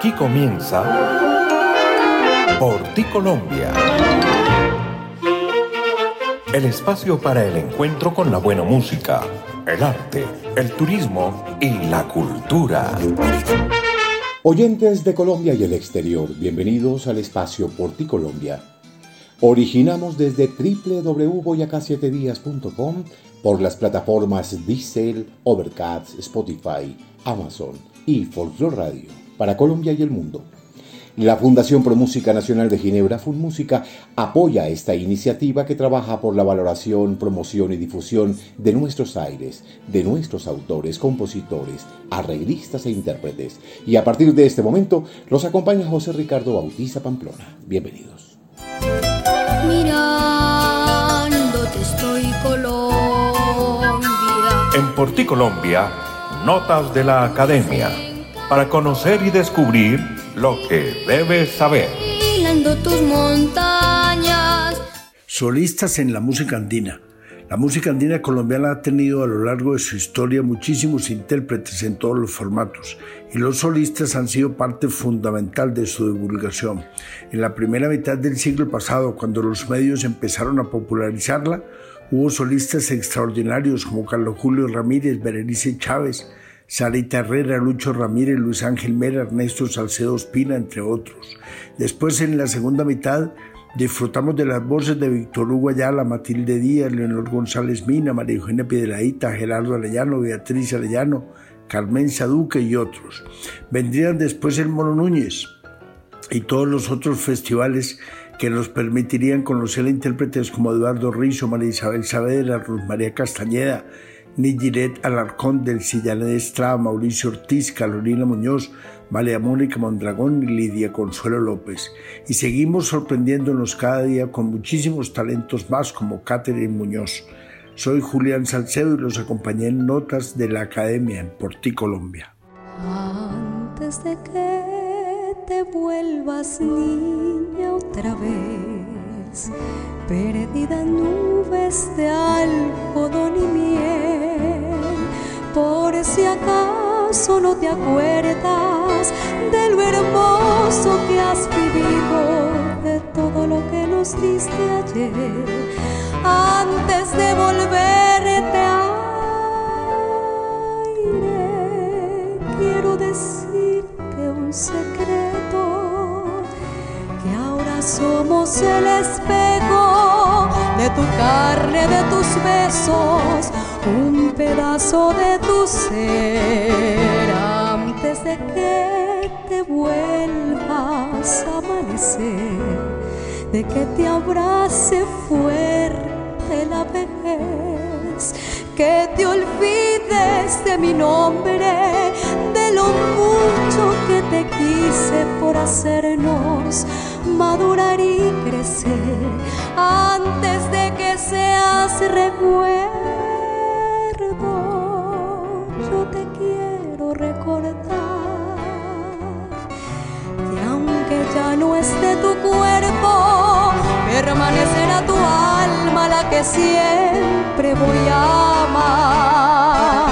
Aquí comienza Por ti Colombia. El espacio para el encuentro con la buena música, el arte, el turismo y la cultura. Oyentes de Colombia y el exterior, bienvenidos al espacio Por ti Colombia. Originamos desde www.boyacá7días.com por las plataformas Diesel, Overcast, Spotify, Amazon y Folklore Radio para Colombia y el mundo. La Fundación Pro Música Nacional de Ginebra, FunMúsica, apoya esta iniciativa que trabaja por la valoración, promoción y difusión de nuestros aires, de nuestros autores, compositores, arreglistas e intérpretes. Y a partir de este momento los acompaña José Ricardo Bautista Pamplona. Bienvenidos. Mirándote estoy Colombia. En Por ti Colombia, notas de la academia para conocer y descubrir lo que debes saber. tus montañas. Solistas en la música andina. La música andina colombiana ha tenido a lo largo de su historia muchísimos intérpretes en todos los formatos y los solistas han sido parte fundamental de su divulgación. En la primera mitad del siglo pasado, cuando los medios empezaron a popularizarla, hubo solistas extraordinarios como Carlos Julio Ramírez, Berenice Chávez, Sarita Herrera, Lucho Ramírez, Luis Ángel Mera, Ernesto Salcedo Espina, entre otros. Después, en la segunda mitad, disfrutamos de las voces de Víctor Hugo Ayala, Matilde Díaz, Leonor González Mina, María Eugenia Piedraíta, Gerardo Arellano, Beatriz Arellano, Carmen Saduque y otros. Vendrían después el Mono Núñez y todos los otros festivales que nos permitirían conocer a intérpretes como Eduardo Rizo, María Isabel Saavedra, María Castañeda, Nigiret Alarcón del Sillané Estrada, Mauricio Ortiz, Carolina Muñoz, María Mónica Mondragón y Lidia Consuelo López. Y seguimos sorprendiéndonos cada día con muchísimos talentos más como Catherine Muñoz. Soy Julián Salcedo y los acompañé en Notas de la Academia en Porti, Colombia. Antes de que te vuelvas niña otra vez, perdida en nubes de algodón y miel, por si acaso no te acuerdas de lo hermoso que has vivido, de todo lo que nos diste ayer, antes de volverte aire, quiero decirte un secreto, somos el espejo de tu carne, de tus besos, un pedazo de tu ser. Antes de que te vuelvas a amanecer, de que te abrace fuerte la vejez, que te olvides de mi nombre, de lo mucho que te quise por hacernos madurar y crecer antes de que seas recuerdo. Yo te quiero recordar que aunque ya no esté tu cuerpo, permanecerá tu alma la que siempre voy a amar.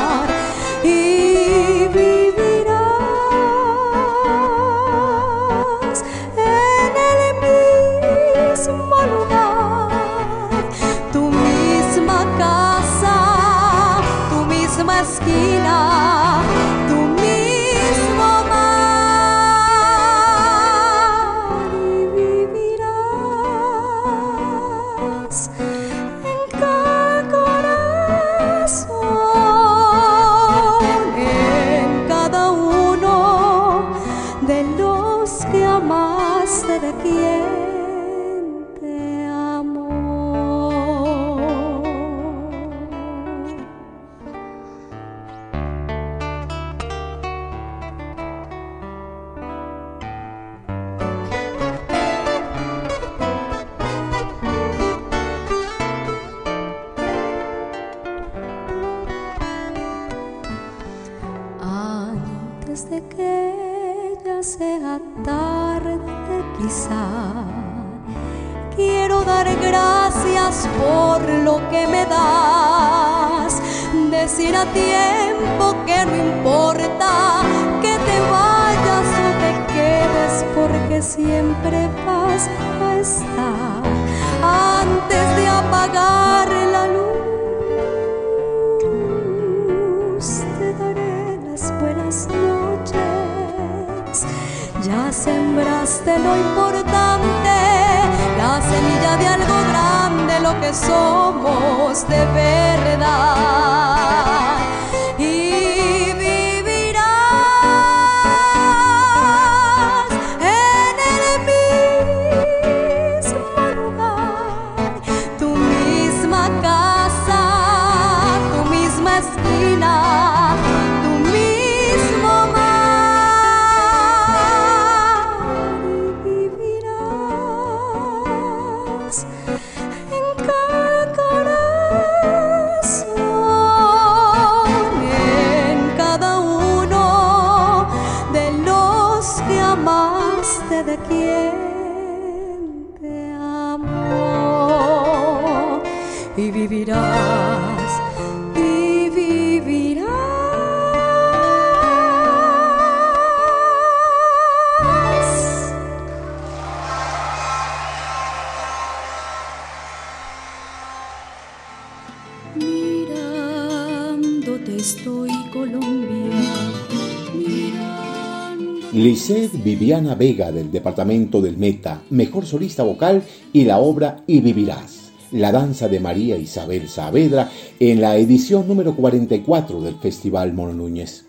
Lisette Viviana Vega del departamento del Meta, mejor solista vocal y la obra Y Vivirás, la danza de María Isabel Saavedra en la edición número 44 del Festival Mono Núñez.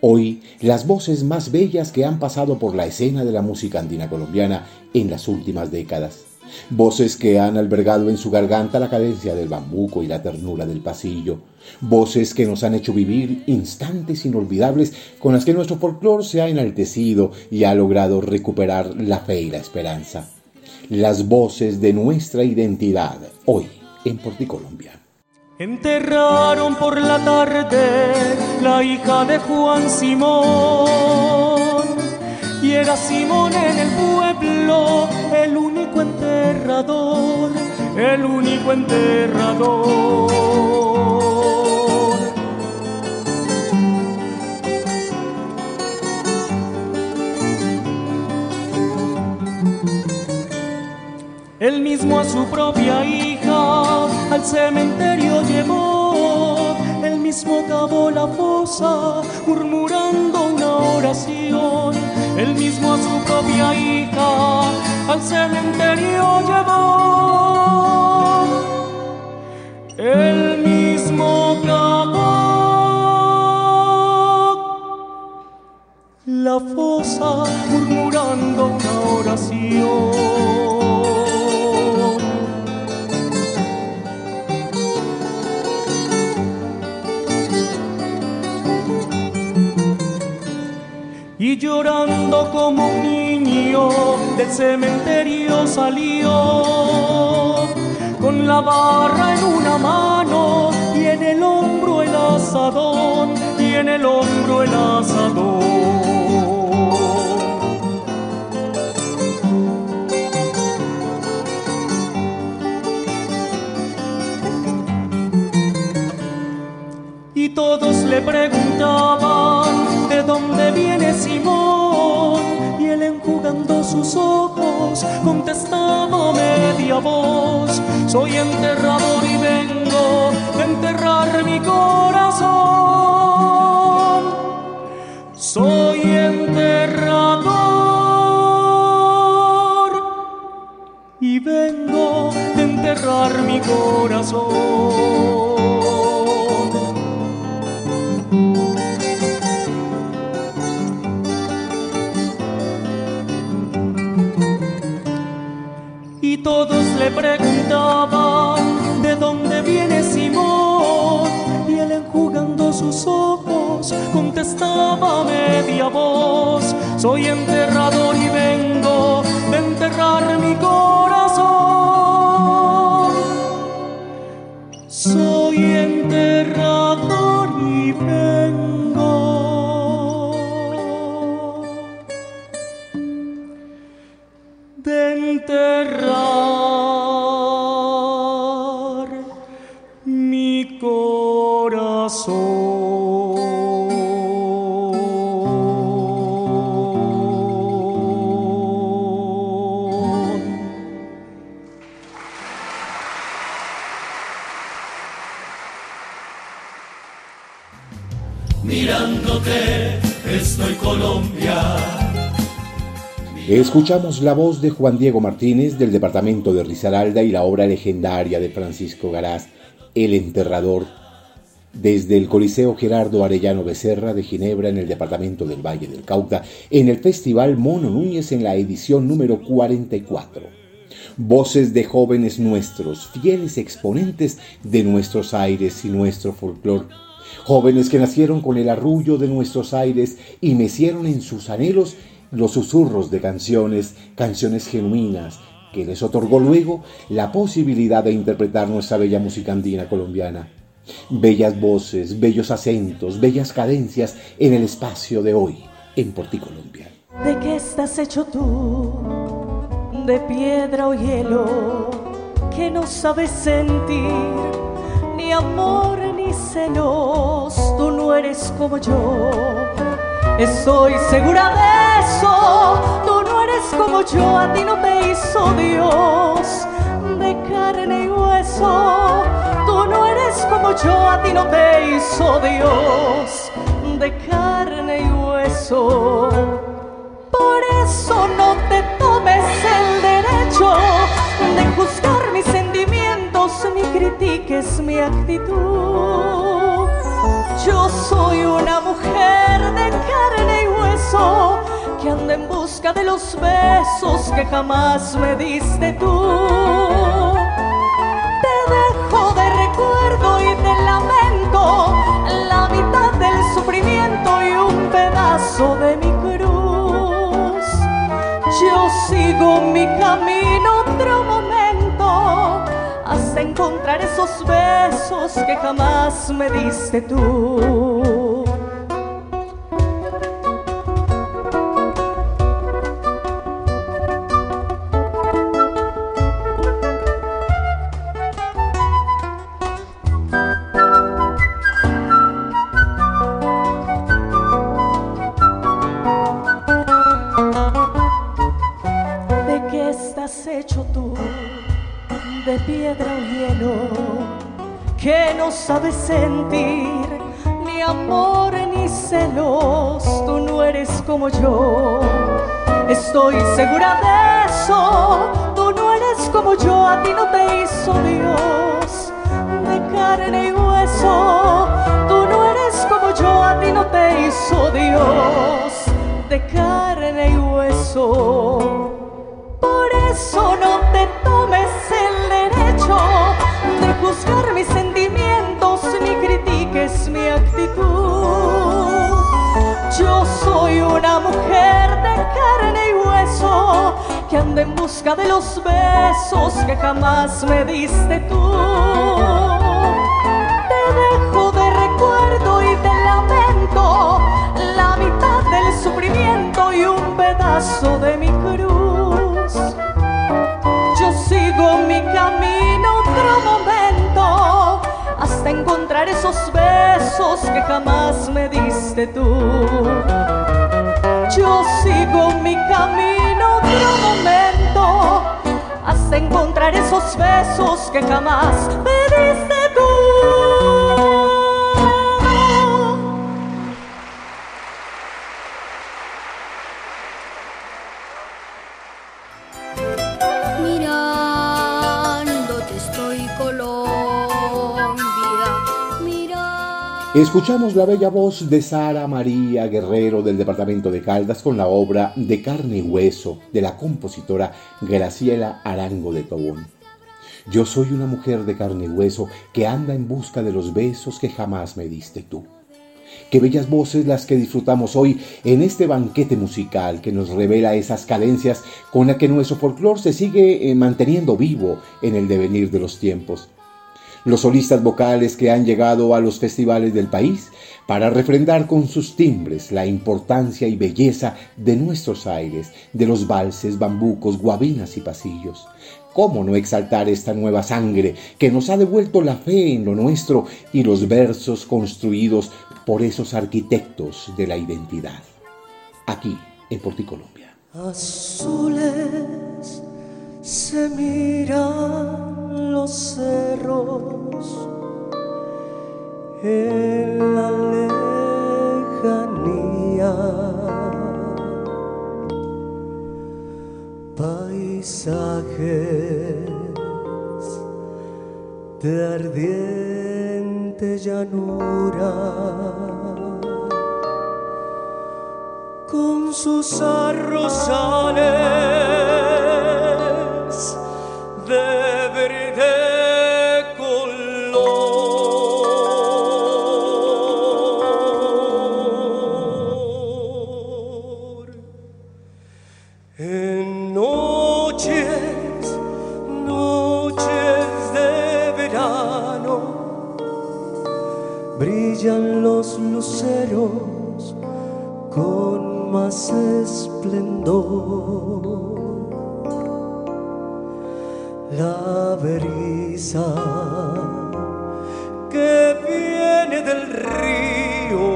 Hoy, las voces más bellas que han pasado por la escena de la música andina colombiana en las últimas décadas. Voces que han albergado en su garganta la cadencia del bambuco y la ternura del pasillo. Voces que nos han hecho vivir instantes inolvidables con las que nuestro folclore se ha enaltecido y ha logrado recuperar la fe y la esperanza. Las voces de nuestra identidad hoy en Porticolombia. Enterraron por la tarde la hija de Juan Simón y era Simón en el pueblo el único enterrador, el único enterrador. Él mismo a su propia hija al cementerio llevó, él mismo cavó la fosa murmurando una oración él mismo a su propia hija al cementerio llevó. Él mismo cavó la fosa murmurando una oración. Del cementerio salió con la barra en una mano y en el hombro el asadón y en el hombro el asadón. Y todos le preguntaban sus ojos contestaba media voz, soy enterrador y vengo de enterrar mi corazón. Soy enterrador y vengo de enterrar mi corazón. Le preguntaban de dónde viene Simón y él enjugando sus ojos contestaba a media voz, soy enterrador y vengo de enterrar mi corazón. Estoy Colombia. Escuchamos la voz de Juan Diego Martínez del departamento de Risaralda y la obra legendaria de Francisco Garaz, El Enterrador, desde el Coliseo Gerardo Arellano Becerra de Ginebra en el departamento del Valle del Cauca, en el Festival Mono Núñez en la edición número 44. Voces de jóvenes nuestros, fieles exponentes de nuestros aires y nuestro folclor. Jóvenes que nacieron con el arrullo de nuestros aires y mecieron en sus anhelos los susurros de canciones, canciones genuinas, que les otorgó luego la posibilidad de interpretar nuestra bella música andina colombiana. Bellas voces, bellos acentos, bellas cadencias en el espacio de hoy en Porticolombia. ¿De qué estás hecho tú? ¿De piedra o hielo? Que no sabes sentir ni amor ni celos. Tú no eres como yo. Estoy segura de eso. Tú no eres como yo. A ti no te hizo Dios de carne y hueso Tú no eres como yo, a ti no te hizo Dios de carne y hueso. Por eso no te tomes el derecho de juzgar mis sentimientos ni critiques mi actitud. Yo soy una mujer de carne y hueso que anda en busca de los besos que jamás me diste tú de recuerdo y de lamento, la mitad del sufrimiento y un pedazo de mi cruz. Yo sigo mi camino otro momento encontrar esos besos que jamás me diste tú. Sabes sentir ni amor ni celos, tú no eres como yo. Estoy segura de eso, tú no eres como yo, a ti no te hizo Dios de carne y hueso. Tú no eres como yo, a ti no te hizo Dios de carne y hueso. Por eso no te tomes el derecho de juzgar mis es mujer de carne y hueso que anda en busca de los besos que jamás me diste tú. Te dejo de recuerdo y de lamento la mitad del sufrimiento y un pedazo de mi cruz. Yo sigo mi camino otro momento hasta encontrar esos besos que jamás me diste tú. Yo sigo mi camino otro momento hasta encontrar esos besos que jamás me Escuchamos la bella voz de Sara María Guerrero del departamento de Caldas con la obra De carne y hueso de la compositora Graciela Arango de Tobón. Yo soy una mujer de carne y hueso que anda en busca de los besos que jamás me diste tú. Qué bellas voces las que disfrutamos hoy en este banquete musical que nos revela esas cadencias con las que nuestro folclore se sigue eh, manteniendo vivo en el devenir de los tiempos los solistas vocales que han llegado a los festivales del país para refrendar con sus timbres la importancia y belleza de nuestros aires, de los valses, bambucos, guabinas y pasillos. ¿Cómo no exaltar esta nueva sangre que nos ha devuelto la fe en lo nuestro y los versos construidos por esos arquitectos de la identidad? Aquí, en Porticolombia. Azules se miran los cerros en la lejanía. Paisajes de ardiente llanura con sus arrozales de esplendor. La brisa que viene del río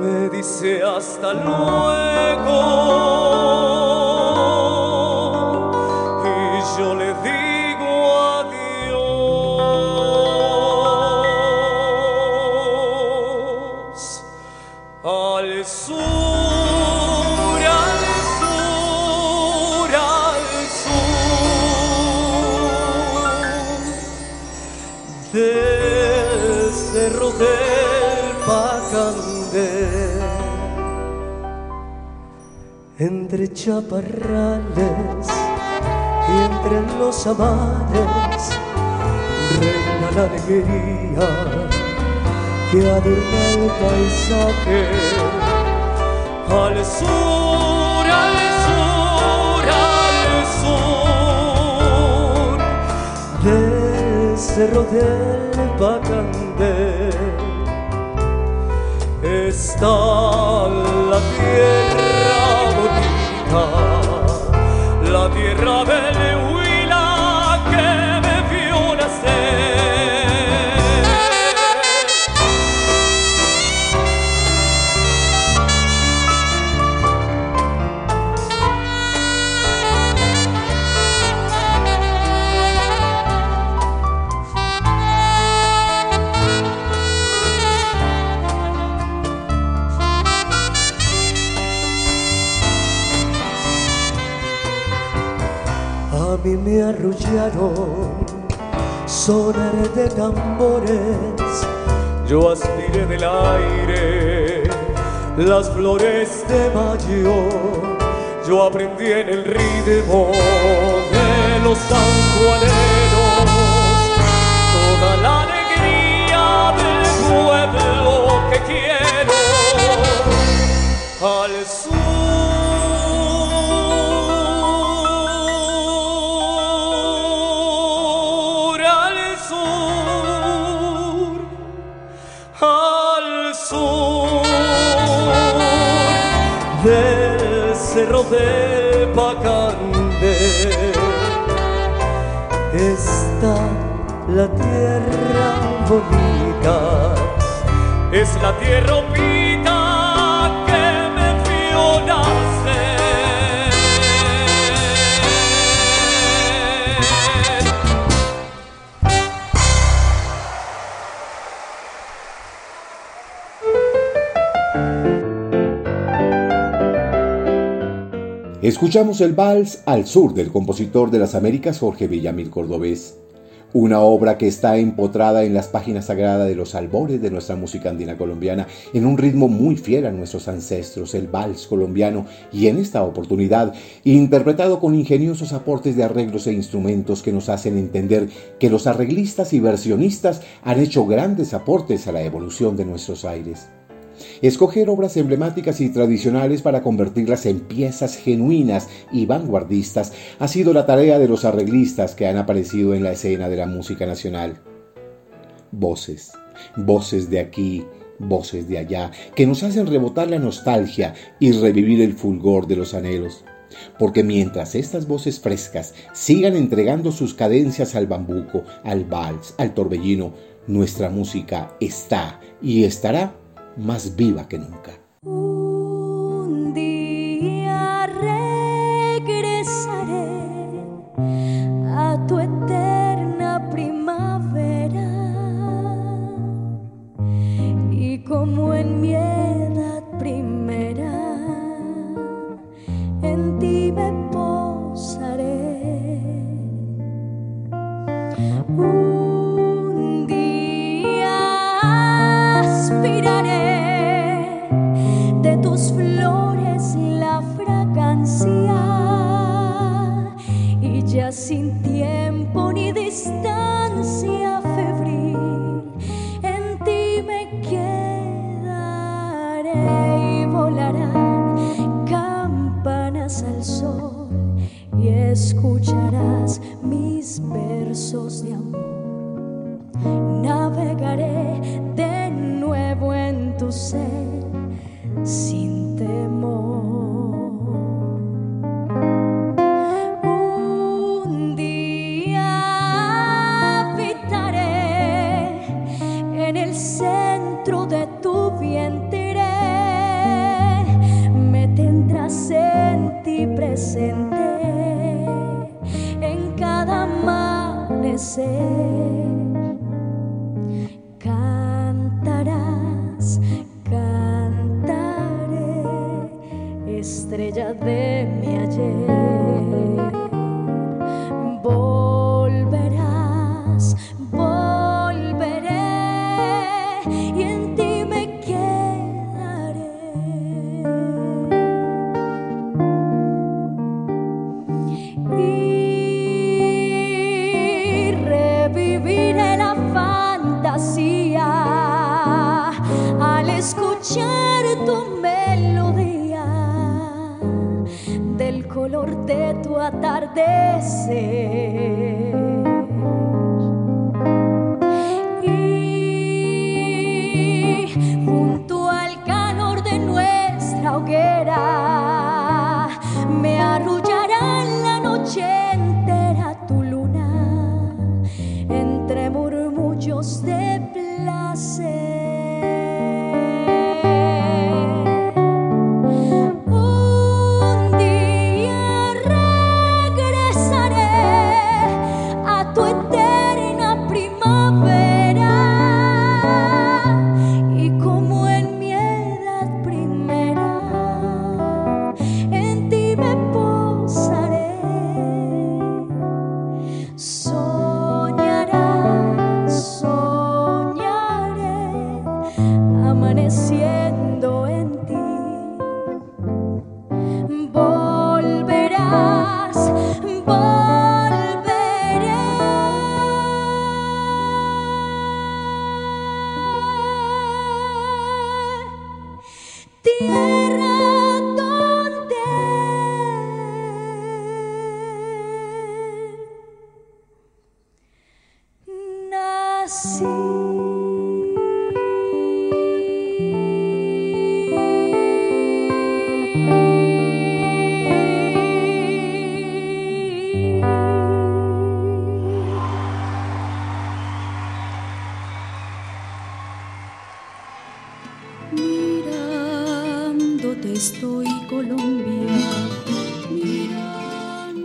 me dice hasta luego. Entre chaparrales y entre los amares reina la alegría que adorna el paisaje. Al sur, al sur, al sur del cerro del está la tierra bonita, la tierra del arrullaron sonar de tambores. Yo aspiré del aire las flores de mayo. Yo aprendí en el ritmo de los sanjuaneros la tierra que. Escuchamos el vals Al Sur del compositor de las Américas Jorge Villamil Cordobés, una obra que está empotrada en las páginas sagradas de los albores de nuestra música andina colombiana, en un ritmo muy fiel a nuestros ancestros, el vals colombiano, y en esta oportunidad interpretado con ingeniosos aportes de arreglos e instrumentos que nos hacen entender que los arreglistas y versionistas han hecho grandes aportes a la evolución de nuestros aires. Escoger obras emblemáticas y tradicionales para convertirlas en piezas genuinas y vanguardistas ha sido la tarea de los arreglistas que han aparecido en la escena de la música nacional. Voces, voces de aquí, voces de allá, que nos hacen rebotar la nostalgia y revivir el fulgor de los anhelos. Porque mientras estas voces frescas sigan entregando sus cadencias al bambuco, al vals, al torbellino, nuestra música está y estará más viva que nunca. Un día regresaré a tu eterna primavera y como en mi edad primera en ti me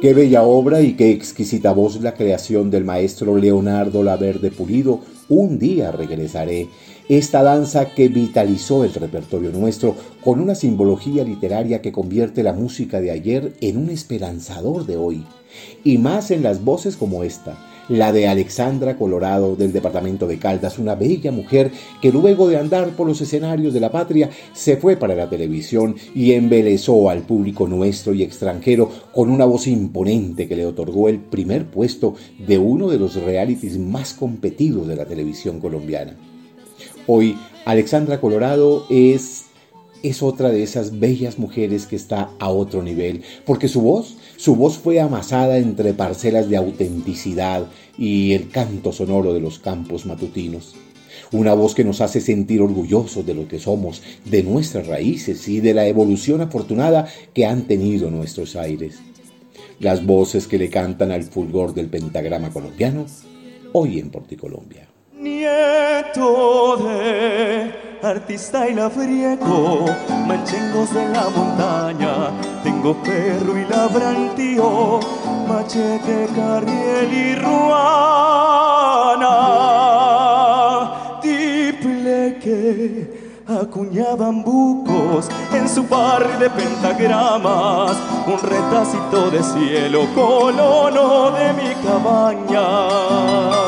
Qué bella obra y qué exquisita voz la creación del maestro Leonardo Laverde Pulido. Un día regresaré. Esta danza que vitalizó el repertorio nuestro con una simbología literaria que convierte la música de ayer en un esperanzador de hoy. Y más en las voces como esta, la de Alexandra Colorado del departamento de Caldas, una bella mujer que luego de andar por los escenarios de la patria se fue para la televisión y embelezó al público nuestro y extranjero con una voz imponente que le otorgó el primer puesto de uno de los realities más competidos de la televisión colombiana. Hoy Alexandra Colorado es es otra de esas bellas mujeres que está a otro nivel, porque su voz, su voz fue amasada entre parcelas de autenticidad y el canto sonoro de los campos matutinos. Una voz que nos hace sentir orgullosos de lo que somos, de nuestras raíces y de la evolución afortunada que han tenido nuestros aires. Las voces que le cantan al fulgor del pentagrama colombiano, hoy en Porticolombia. De artista y labriego, manchengos de la montaña, tengo perro y labrantío, machete, carriel y ruana, tiple que acuñaban bucos en su par de pentagramas, un retacito de cielo, colono de mi cabaña.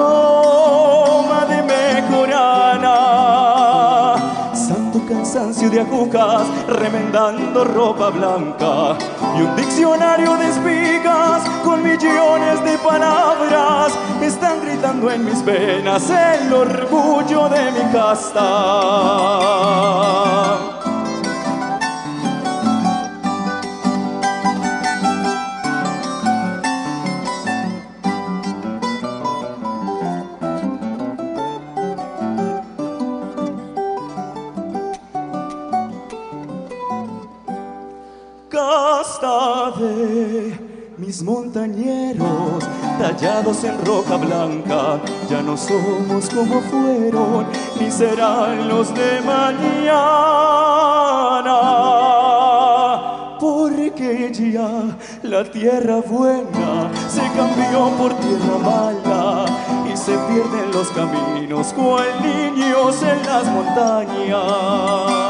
Aroma de mejorana, santo cansancio de agujas, remendando ropa blanca. Y un diccionario de espigas con millones de palabras están gritando en mis venas el orgullo de mi casta. Mis montañeros tallados en roca blanca ya no somos como fueron ni serán los de mañana. Porque ya la tierra buena se cambió por tierra mala y se pierden los caminos cual niños en las montañas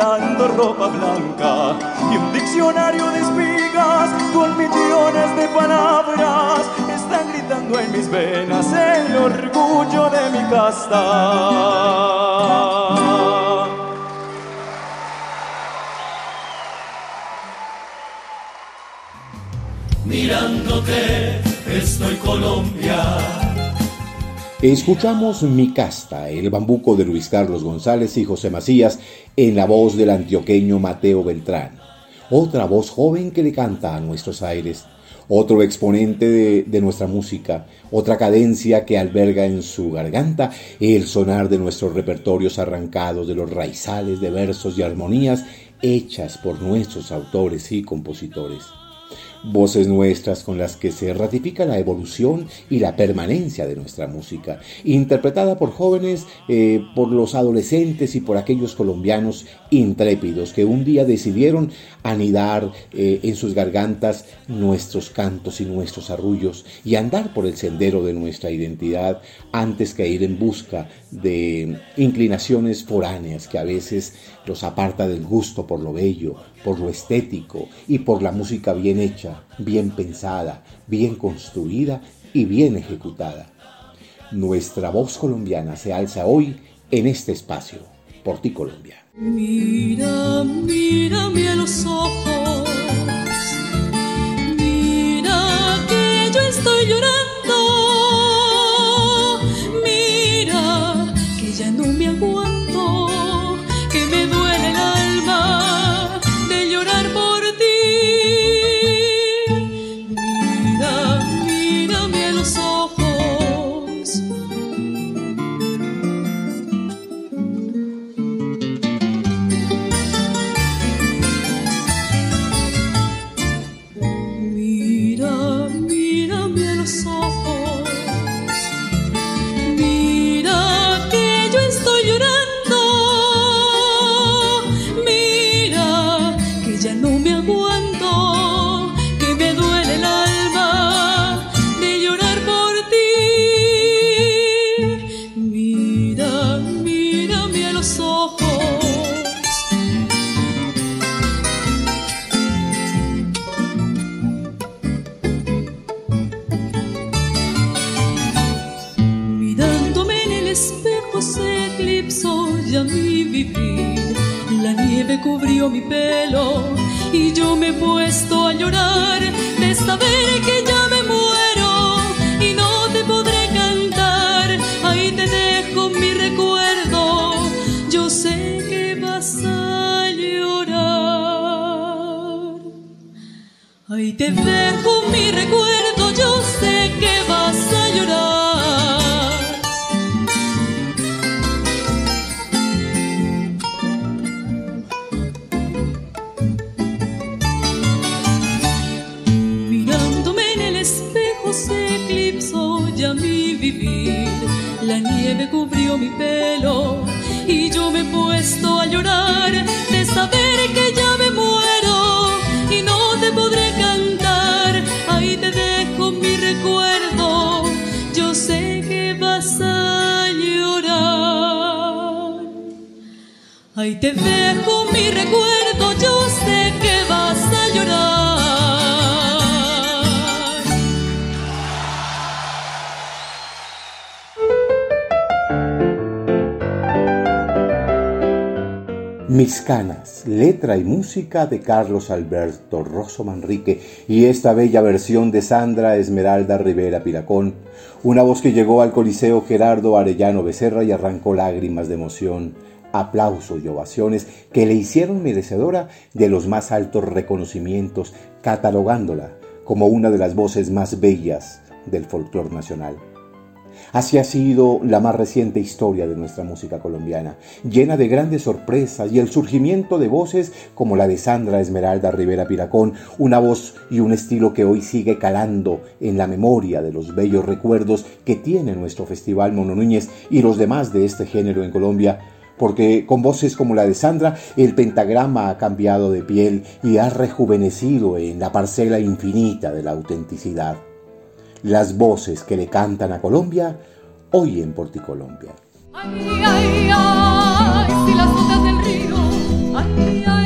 remendando ropa blanca y un diccionario de espigas con millones de palabras están gritando en mis venas el orgullo de mi casta. Escuchamos Mi Casta, el bambuco de Luis Carlos González y José Macías en la voz del antioqueño Mateo Beltrán. Otra voz joven que le canta a nuestros aires. Otro exponente de, de, nuestra música, otra cadencia que alberga en su garganta el sonar de nuestros repertorios arrancados de los raizales de versos y armonías hechas por nuestros autores y compositores voces nuestras con las que se ratifica la evolución y la permanencia de nuestra música, interpretada por jóvenes, eh, por los adolescentes y por aquellos colombianos intrépidos que un día decidieron anidar eh, en sus gargantas nuestros cantos y nuestros arrullos y andar por el sendero de nuestra identidad antes que ir en busca de inclinaciones foráneas que a veces los aparta del gusto por lo bello, por lo estético y por la música bien hecha, bien pensada, bien construida y bien ejecutada. Nuestra voz colombiana se alza hoy en este espacio. Por ti, Colombia. Mira, mírame a los ojos. Mirándome dejo mi recuerdo, yo sé que vas llorar. Mis canas, letra y música de Carlos Alberto Rosso Manrique y esta bella versión de Sandra Esmeralda Rivera Piracón, una voz que llegó al Coliseo Gerardo Arellano Becerra y arrancó lágrimas de emoción aplausos y ovaciones que le hicieron merecedora de los más altos reconocimientos, catalogándola como una de las voces más bellas del folclore nacional. Así ha sido la más reciente historia de nuestra música colombiana, llena de grandes sorpresas y el surgimiento de voces como la de Sandra Esmeralda Rivera Piracón, una voz y un estilo que hoy sigue calando en la memoria de los bellos recuerdos que tiene nuestro Festival Mono Núñez y los demás de este género en Colombia, porque con voces como la de Sandra, el pentagrama ha cambiado de piel y ha rejuvenecido en la parcela infinita de la autenticidad. Las voces que le cantan a Colombia, hoy en Porticolombia. Ay, ay, ay, si las del río,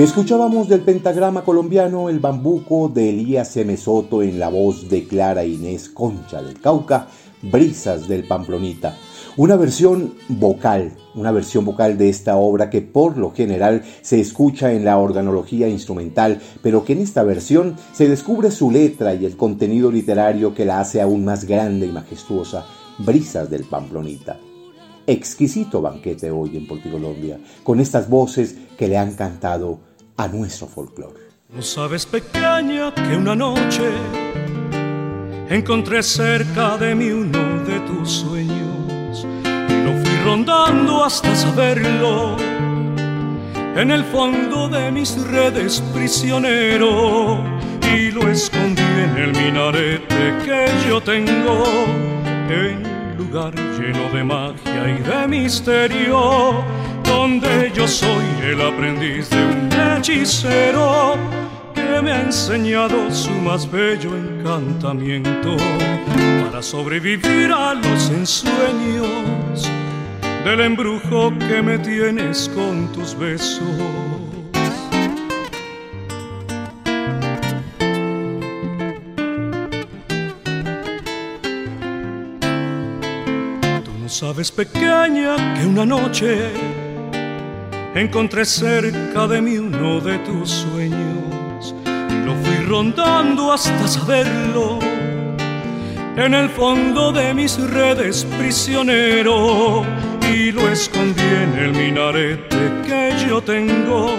Escuchábamos del pentagrama colombiano El Bambuco de Elías M. Soto en la voz de Clara Inés Concha del Cauca, Brisas del Pamplonita. Una versión vocal, una versión vocal de esta obra que por lo general se escucha en la organología instrumental, pero que en esta versión se descubre su letra y el contenido literario que la hace aún más grande y majestuosa, Brisas del Pamplonita exquisito banquete hoy en Porticolombia, con estas voces que le han cantado a nuestro folclore. No sabes, pequeña, que una noche encontré cerca de mí uno de tus sueños y lo fui rondando hasta saberlo. En el fondo de mis redes prisionero y lo escondí en el minarete que yo tengo en lugar lleno de magia y de misterio donde yo soy el aprendiz de un hechicero que me ha enseñado su más bello encantamiento para sobrevivir a los ensueños del embrujo que me tienes con tus besos. Tú no sabes, pequeña, que una noche encontré cerca de mí uno de tus sueños. Y lo fui rondando hasta saberlo. En el fondo de mis redes prisionero. Y lo escondí en el minarete que yo tengo.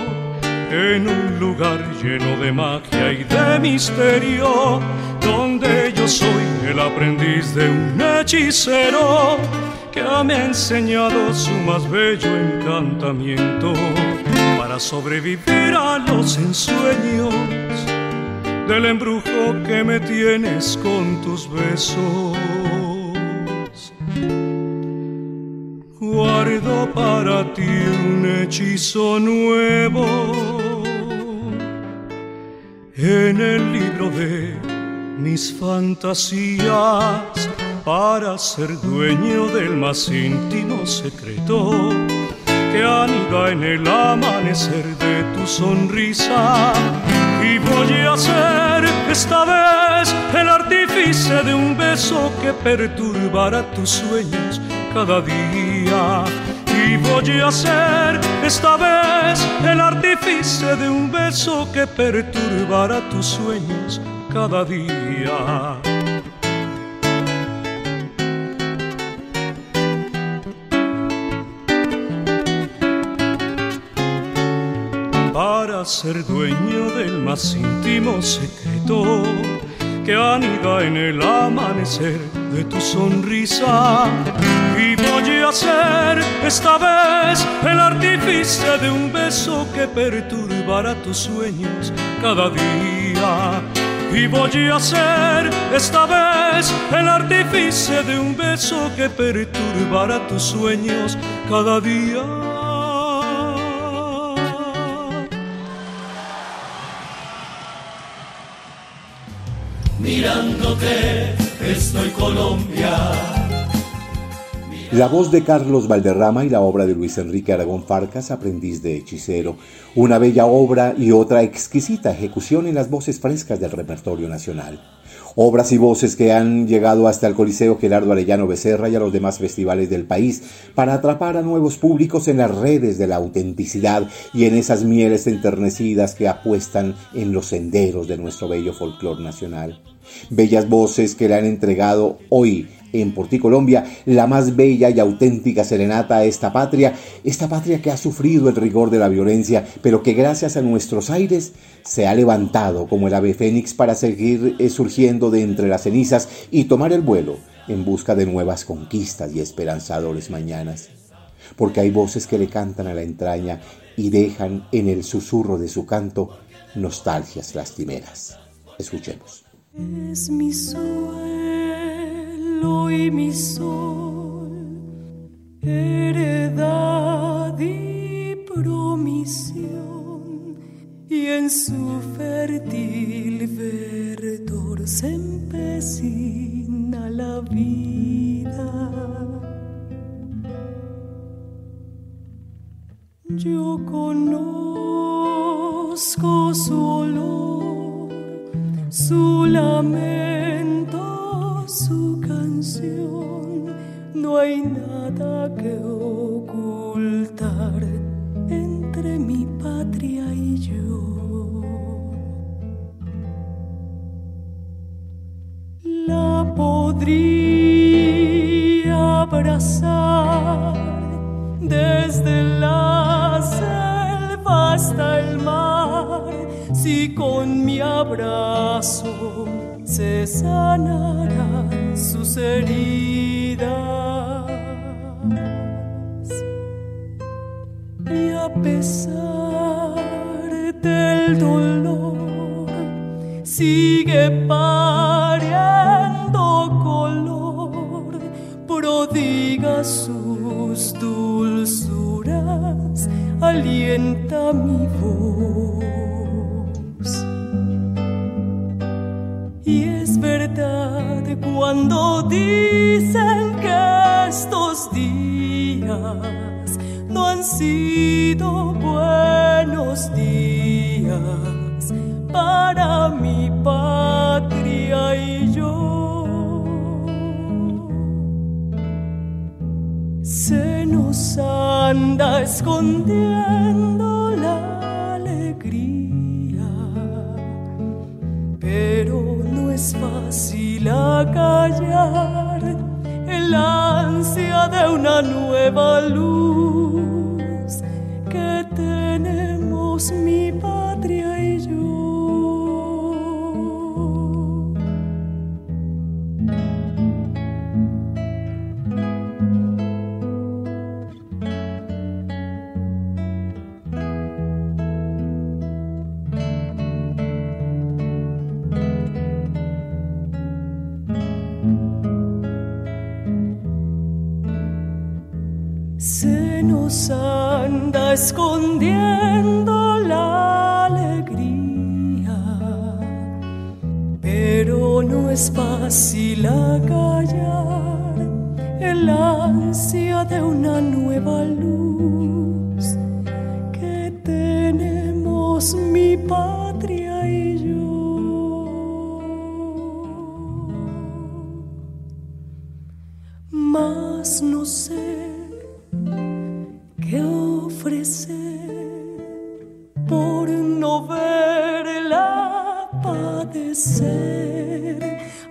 En un lugar lleno de magia y de misterio, donde yo soy el aprendiz de un hechicero que me ha enseñado su más bello encantamiento para sobrevivir a los ensueños del embrujo que me tienes con tus besos. Guardo para ti un hechizo nuevo en el libro de mis fantasías para ser dueño del más íntimo secreto que anida en el amanecer de tu sonrisa. Y voy a ser esta vez el artífice de un beso que perturbará tus sueños cada día. Y voy a ser esta vez el artífice de un beso que perturbará tus sueños cada día. para ser dueño del más íntimo secreto que anida en el amanecer de tu sonrisa. Y voy a ser esta vez el artífice de un beso que perturbará tus sueños cada día. Y voy a ser esta vez el artífice de un beso que perturbará tus sueños cada día. mirándote estoy Colombia. La voz de Carlos Valderrama y la obra de Luis Enrique Aragón Farcas, aprendiz de hechicero. Una bella obra y otra exquisita ejecución en las voces frescas del repertorio nacional. Obras y voces que han llegado hasta el Coliseo Gerardo Arellano Becerra y a los demás festivales del país para atrapar a nuevos públicos en las redes de la autenticidad y en esas mieles enternecidas que apuestan en los senderos de nuestro bello folclor nacional. Bellas voces que le han entregado hoy en Colombia la más bella y auténtica serenata a esta patria, esta patria que ha sufrido el rigor de la violencia, pero que gracias a nuestros aires se ha levantado como el ave fénix para seguir eh, surgiendo de entre las cenizas y tomar el vuelo en busca de nuevas conquistas y esperanzadores mañanas. Porque hay voces que le cantan a la entraña y dejan en el susurro de su canto nostalgias lastimeras. Escuchemos. Es mi y mi sol, heredad y promisión, y en su fértil verdor se empecina la vida. Yo conozco su olor su lamento, su canción, no hay nada que ocultar entre mi patria y yo. La podría abrazar desde la selva hasta el mar si con mi abrazo se sanarán sus heridas. Y a pesar del dolor, sigue pariendo color, prodiga sus dulzuras, alienta mi anda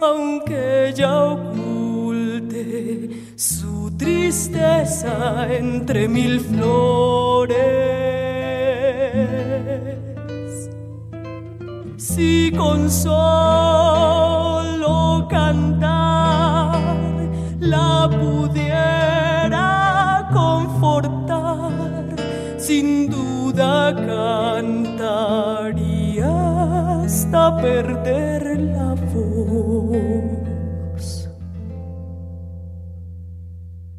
aunque ella oculte su tristeza entre mil flores. Si con solo cantar la pudiera confortar, sin duda cantaría hasta perder la voz.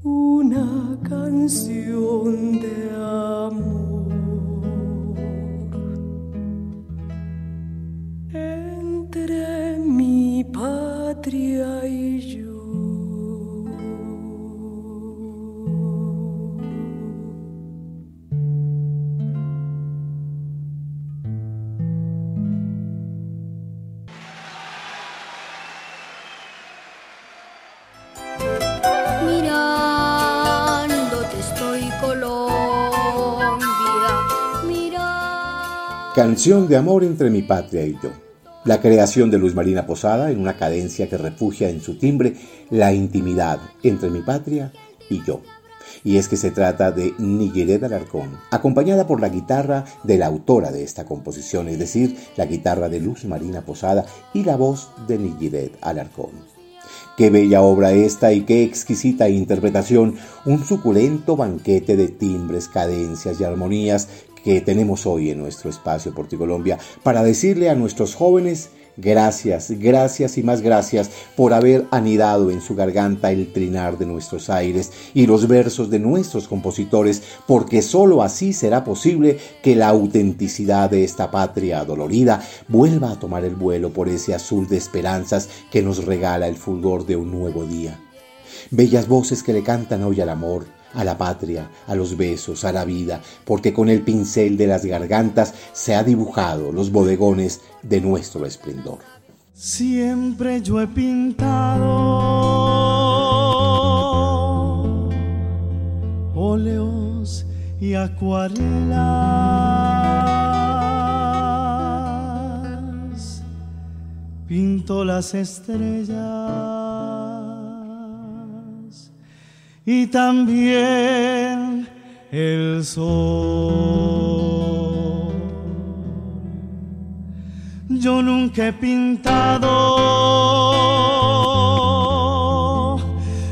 Una canción Canción de amor entre mi patria y yo. La creación de Luz Marina Posada en una cadencia que refugia en su timbre la intimidad entre mi patria y yo. Y es que se trata de Nigiret Alarcón, acompañada por la guitarra de la autora de esta composición, es decir, la guitarra de Luz Marina Posada y la voz de Nigiret Alarcón. Qué bella obra esta y qué exquisita interpretación, un suculento banquete de timbres, cadencias y armonías que tenemos hoy en nuestro espacio Porticolombia para decirle a nuestros jóvenes gracias, gracias y más gracias por haber anidado en su garganta el trinar de nuestros aires y los versos de nuestros compositores, porque sólo así será posible que la autenticidad de esta patria dolorida vuelva a tomar el vuelo por ese azul de esperanzas que nos regala el fulgor de un nuevo día. Bellas voces que le cantan hoy al amor, a la patria, a los besos, a la vida, porque con el pincel de las gargantas se ha dibujado los bodegones de nuestro esplendor. Siempre yo he pintado óleos y acuarelas. Pinto las estrellas y también el sol. Yo nunca he pintado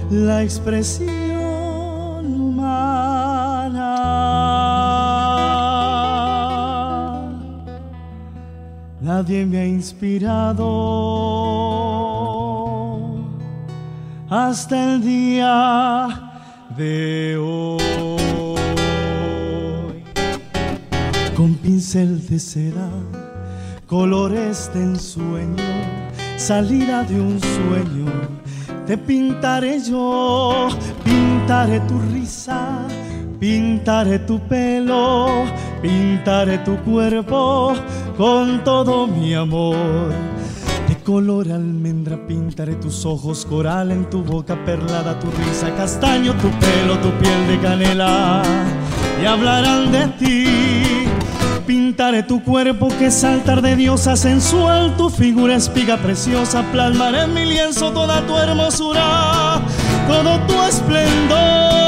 la expresión humana. Nadie me ha inspirado hasta el día de hoy. Con pincel de seda, colores de ensueño, salida de un sueño, te pintaré yo, pintaré tu risa, pintaré tu pelo, pintaré tu cuerpo con todo mi amor. Color almendra pintaré tus ojos coral en tu boca perlada, tu risa castaño, tu pelo, tu piel de canela. Y hablarán de ti. Pintaré tu cuerpo que saltar de diosa sensual, tu figura espiga preciosa, plasmaré en mi lienzo toda tu hermosura, todo tu esplendor.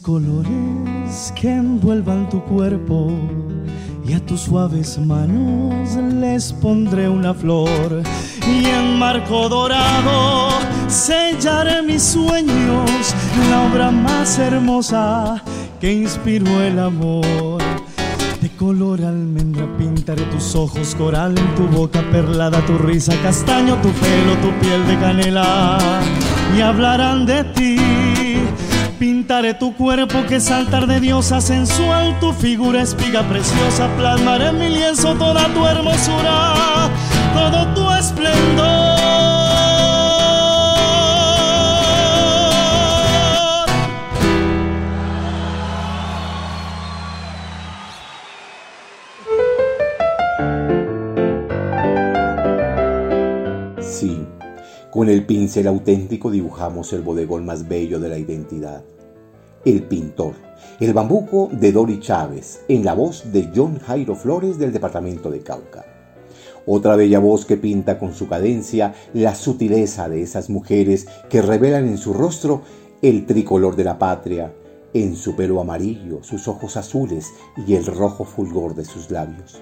Colores que envuelvan tu cuerpo y a tus suaves manos les pondré una flor. Y en marco dorado sellaré mis sueños, la obra más hermosa que inspiró el amor. De color almendra pintaré tus ojos coral, en tu boca perlada, tu risa castaño, tu pelo, tu piel de canela. Y hablarán de ti Pintaré tu cuerpo que saltar de diosa sensual, tu figura espiga preciosa, plasmaré en mi lienzo toda tu hermosura, todo tu esplendor. Sí, con el pincel auténtico dibujamos el bodegón más bello de la identidad el pintor, el bambuco de Dori Chávez, en la voz de John Jairo Flores del departamento de Cauca. Otra bella voz que pinta con su cadencia la sutileza de esas mujeres que revelan en su rostro el tricolor de la patria, en su pelo amarillo, sus ojos azules y el rojo fulgor de sus labios.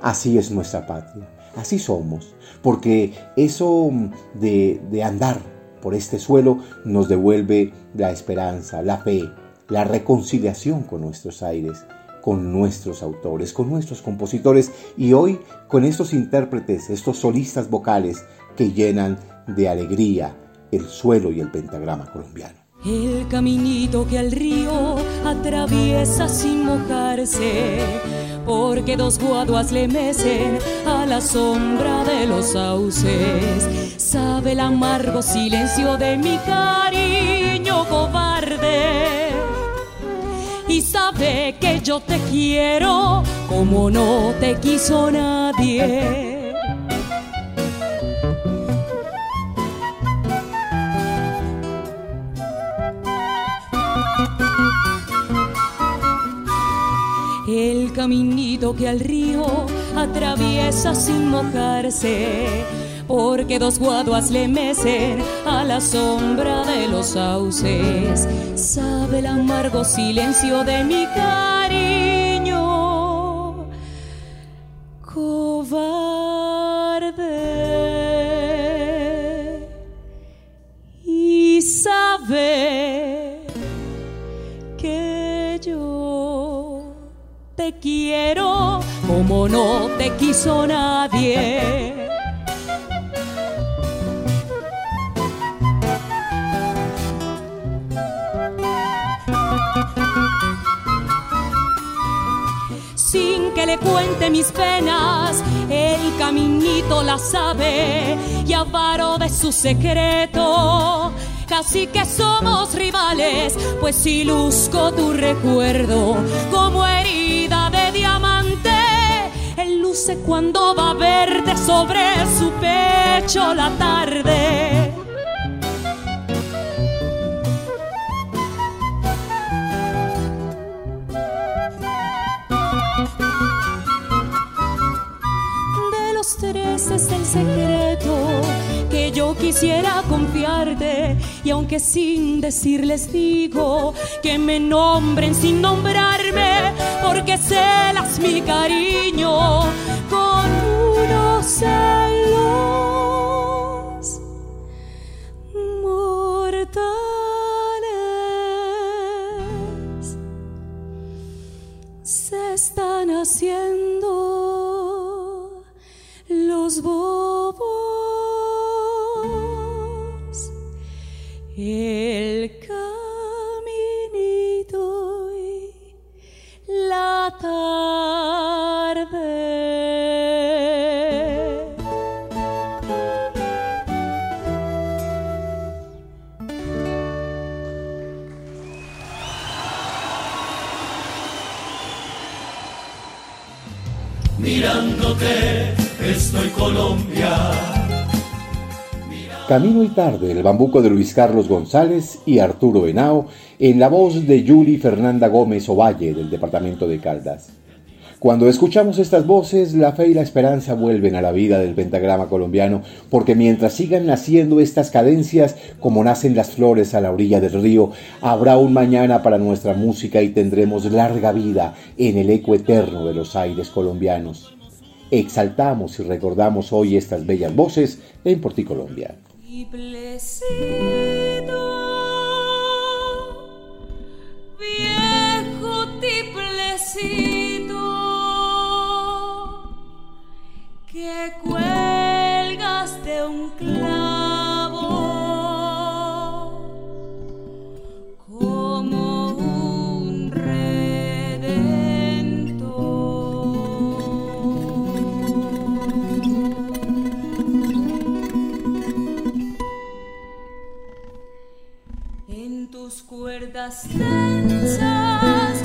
Así es nuestra patria, así somos, porque eso de, de andar por este suelo nos devuelve la esperanza, la fe, la reconciliación con nuestros aires, con nuestros autores, con nuestros compositores y hoy con estos intérpretes, estos solistas vocales que llenan de alegría el suelo y el pentagrama colombiano. El caminito que al río atraviesa sin mojarse porque dos guaduas le mecen a la sombra de los sauces. Sabe el amargo silencio de mi cariño cobarde. Y sabe que yo te quiero como no te quiso nadie. Caminito que al río atraviesa sin mojarse, porque dos guaduas le mecen a la sombra de los sauces. Sabe el amargo silencio de mi cariño, cobarde, y sabe te quiero como no te quiso nadie. Sin que le cuente mis penas, el caminito la sabe y avaro de su secreto casi que somos rivales, pues si luzco tu recuerdo como herida luce cuando va verde sobre su pecho la tarde. De los tres es el secreto que yo quisiera confiarte y aunque sin decirles digo que me nombren sin nombrarme, porque celas mi cariño con unos celos mortales. se están haciendo El caminito y la tarde. mirándote, estoy Colombia. Camino y tarde, el bambuco de Luis Carlos González y Arturo Henao, en la voz de Yuli Fernanda Gómez Ovalle del departamento de Caldas. Cuando escuchamos estas voces, la fe y la esperanza vuelven a la vida del pentagrama colombiano, porque mientras sigan naciendo estas cadencias, como nacen las flores a la orilla del río, habrá un mañana para nuestra música y tendremos larga vida en el eco eterno de los aires colombianos. Exaltamos y recordamos hoy estas bellas voces en Porticolombia. Viejo que cuelgas de un clavo tus cuerdas tensas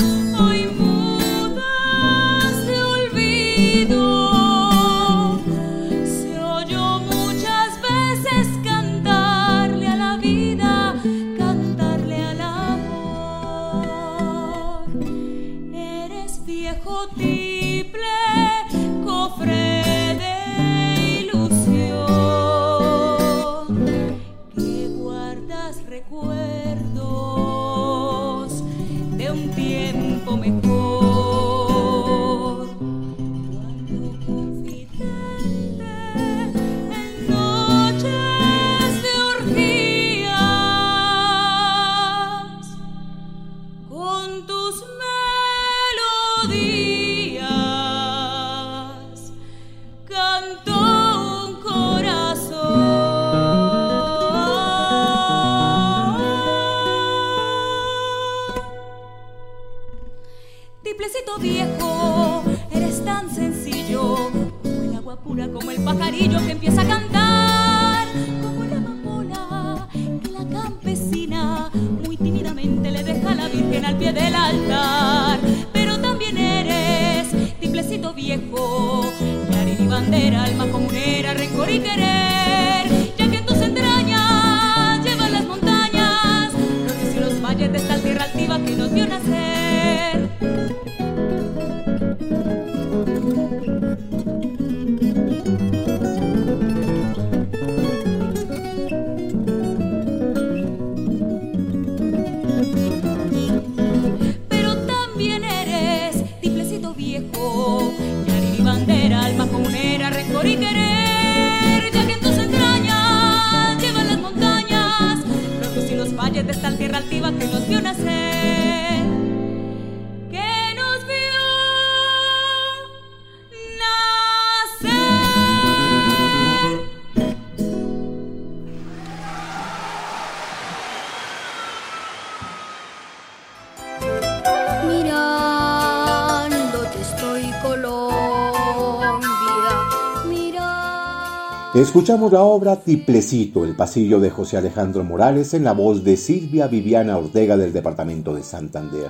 Escuchamos la obra Tiplecito, el pasillo de José Alejandro Morales en la voz de Silvia Viviana Ortega del departamento de Santander.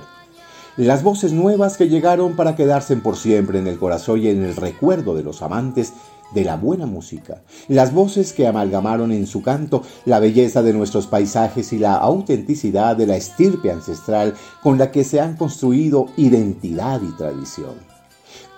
Las voces nuevas que llegaron para quedarse por siempre en el corazón y en el recuerdo de los amantes de la buena música. Las voces que amalgamaron en su canto la belleza de nuestros paisajes y la autenticidad de la estirpe ancestral con la que se han construido identidad y tradición.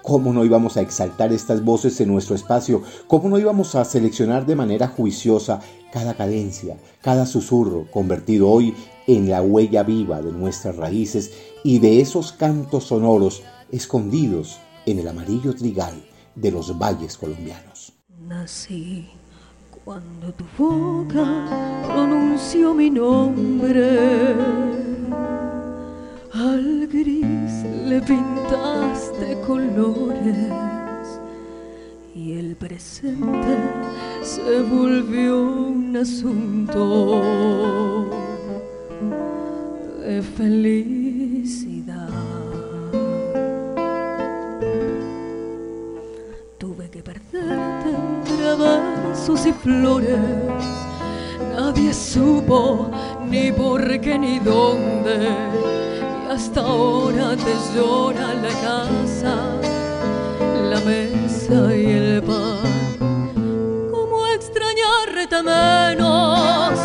¿Cómo no íbamos a exaltar estas voces en nuestro espacio? ¿Cómo no íbamos a seleccionar de manera juiciosa cada cadencia, cada susurro, convertido hoy en la huella viva de nuestras raíces y de esos cantos sonoros escondidos en el amarillo trigal de los valles colombianos? Nací cuando tu boca pronunció mi nombre al gris le pintaste colores y el presente se volvió un asunto de felicidad. Tuve que perderte entre versos y flores. Nadie supo ni por qué ni dónde. Hasta ahora te llora la casa, la mesa y el pan. ¿Cómo extrañarte menos?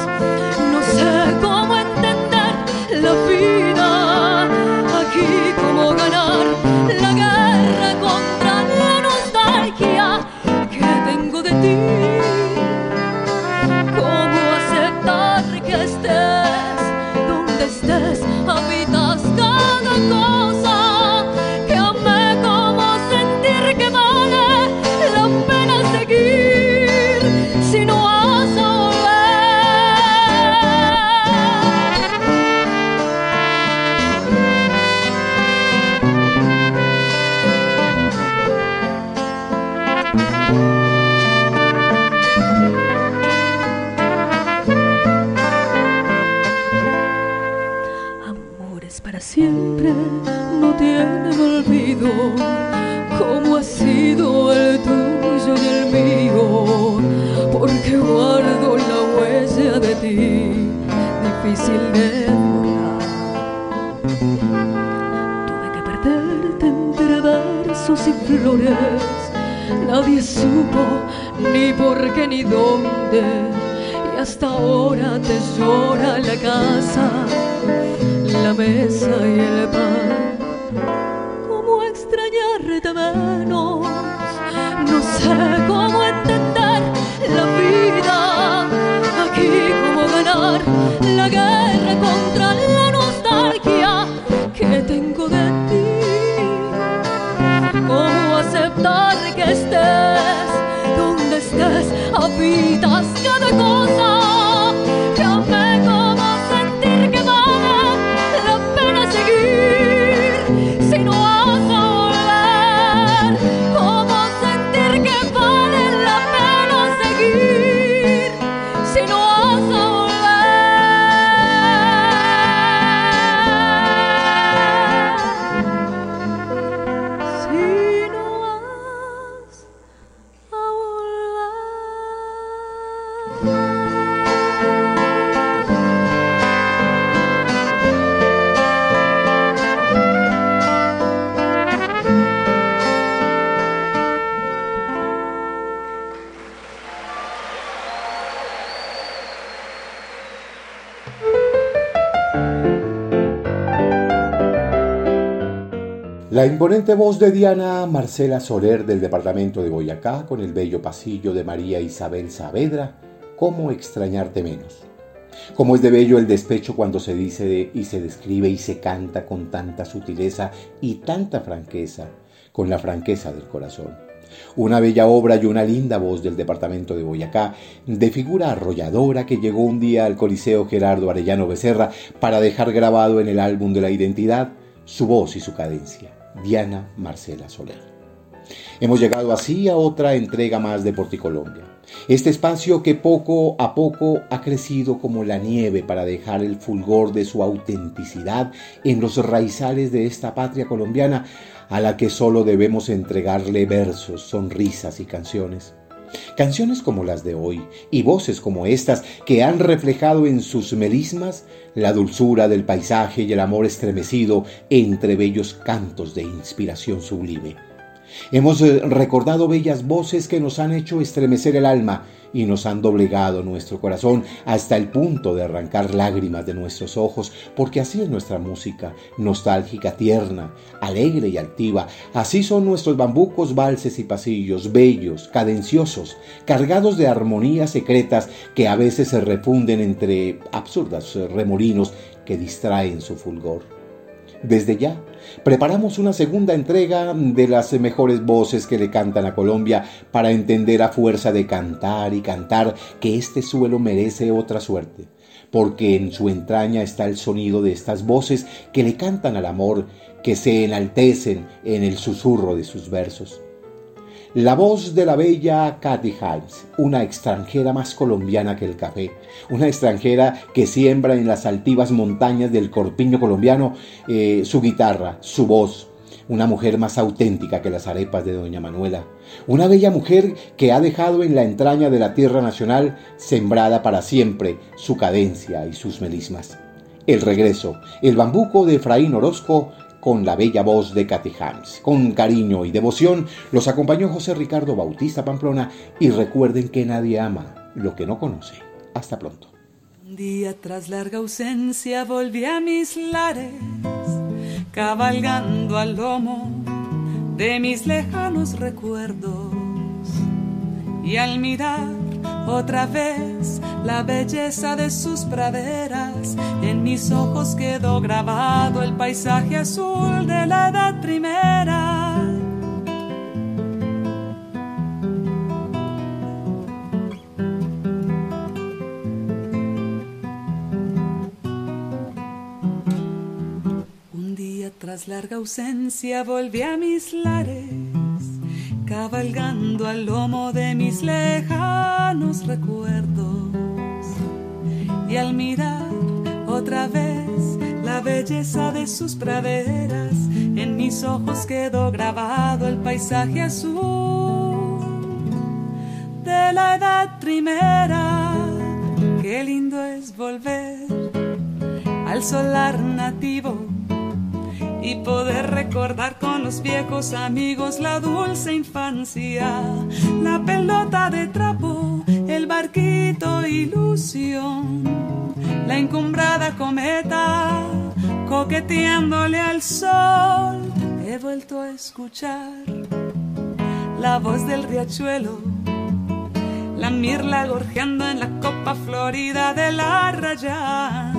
Imponente voz de Diana Marcela Soler del departamento de Boyacá con el bello pasillo de María Isabel Saavedra, ¿cómo extrañarte menos? Cómo es de bello el despecho cuando se dice y se describe y se canta con tanta sutileza y tanta franqueza, con la franqueza del corazón. Una bella obra y una linda voz del departamento de Boyacá, de figura arrolladora que llegó un día al Coliseo Gerardo Arellano Becerra para dejar grabado en el álbum de la identidad su voz y su cadencia. Diana Marcela Soler. Hemos llegado así a otra entrega más de Porticolombia. Este espacio que poco a poco ha crecido como la nieve para dejar el fulgor de su autenticidad en los raizales de esta patria colombiana a la que solo debemos entregarle versos, sonrisas y canciones. Canciones como las de hoy y voces como estas que han reflejado en sus melismas la dulzura del paisaje y el amor estremecido entre bellos cantos de inspiración sublime. Hemos eh, recordado bellas voces que nos han hecho estremecer el alma y nos han doblegado nuestro corazón hasta el punto de arrancar lágrimas de nuestros ojos, porque así es nuestra música, nostálgica, tierna, alegre y altiva. Así son nuestros bambucos, valses y pasillos, bellos, cadenciosos, cargados de armonías secretas que a veces se refunden entre absurdas remolinos que distraen su fulgor. Desde ya, preparamos una segunda entrega de las mejores voces que le cantan a Colombia para entender a fuerza de cantar y cantar que este suelo merece otra suerte. porque en su entraña está el sonido de estas voces que le cantan al amor, que se enaltecen en el susurro de sus versos. La voz de la bella Cathy Himes, una extranjera más colombiana que el café, una extranjera que siembra en las altivas montañas del corpiño colombiano eh, su guitarra, su voz, una mujer más auténtica que las arepas de Doña Manuela, una bella mujer que ha dejado en la entraña de la tierra nacional sembrada para siempre su cadencia y sus melismas. El regreso, el bambuco de Efraín Orozco con la bella voz de Cathy Hams. Con cariño y devoción los acompañó José Ricardo Bautista Pamplona y recuerden que nadie ama lo que no conoce. Hasta pronto. Un día tras larga ausencia volví a mis lares, cabalgando al lomo de mis lejanos recuerdos y al mirar otra vez la belleza de sus praderas. En mis ojos quedó grabado el paisaje azul de la edad primera. Un día tras larga ausencia volví a mis lares cabalgando al lomo de mis lejanos recuerdos. Y al mirar otra vez la belleza de sus praderas, en mis ojos quedó grabado el paisaje azul de la edad primera. Qué lindo es volver al solar nativo y poder recordar con los viejos amigos la dulce infancia, la pelota de trapo, el barquito ilusión, la encumbrada cometa coqueteándole al sol. He vuelto a escuchar la voz del riachuelo, la mirla gorjeando en la copa florida de la raya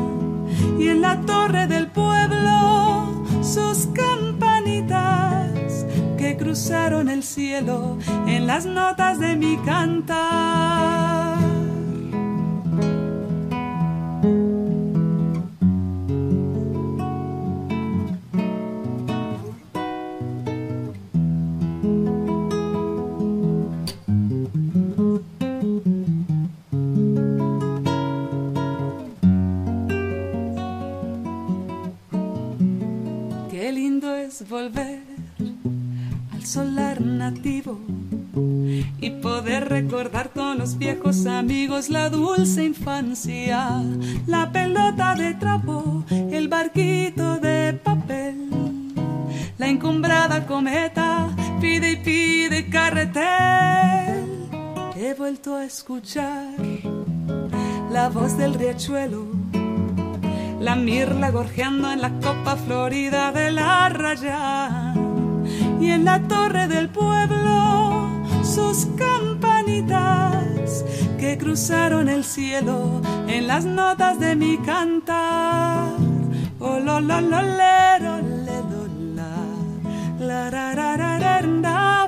y en la torre del pueblo sus campanitas que cruzaron el cielo en las notas de mi cantar. Amigos la dulce infancia, la pelota de trapo, el barquito de papel, la encumbrada cometa, pide y pide carretel. He vuelto a escuchar la voz del riachuelo la mirla gorjeando en la copa florida de la raya y en la torre del pueblo sus campanitas cruzaron el cielo en las notas de mi cantar. Oh, lo, lo, lo, lero, le, lo, la, la, con las notas de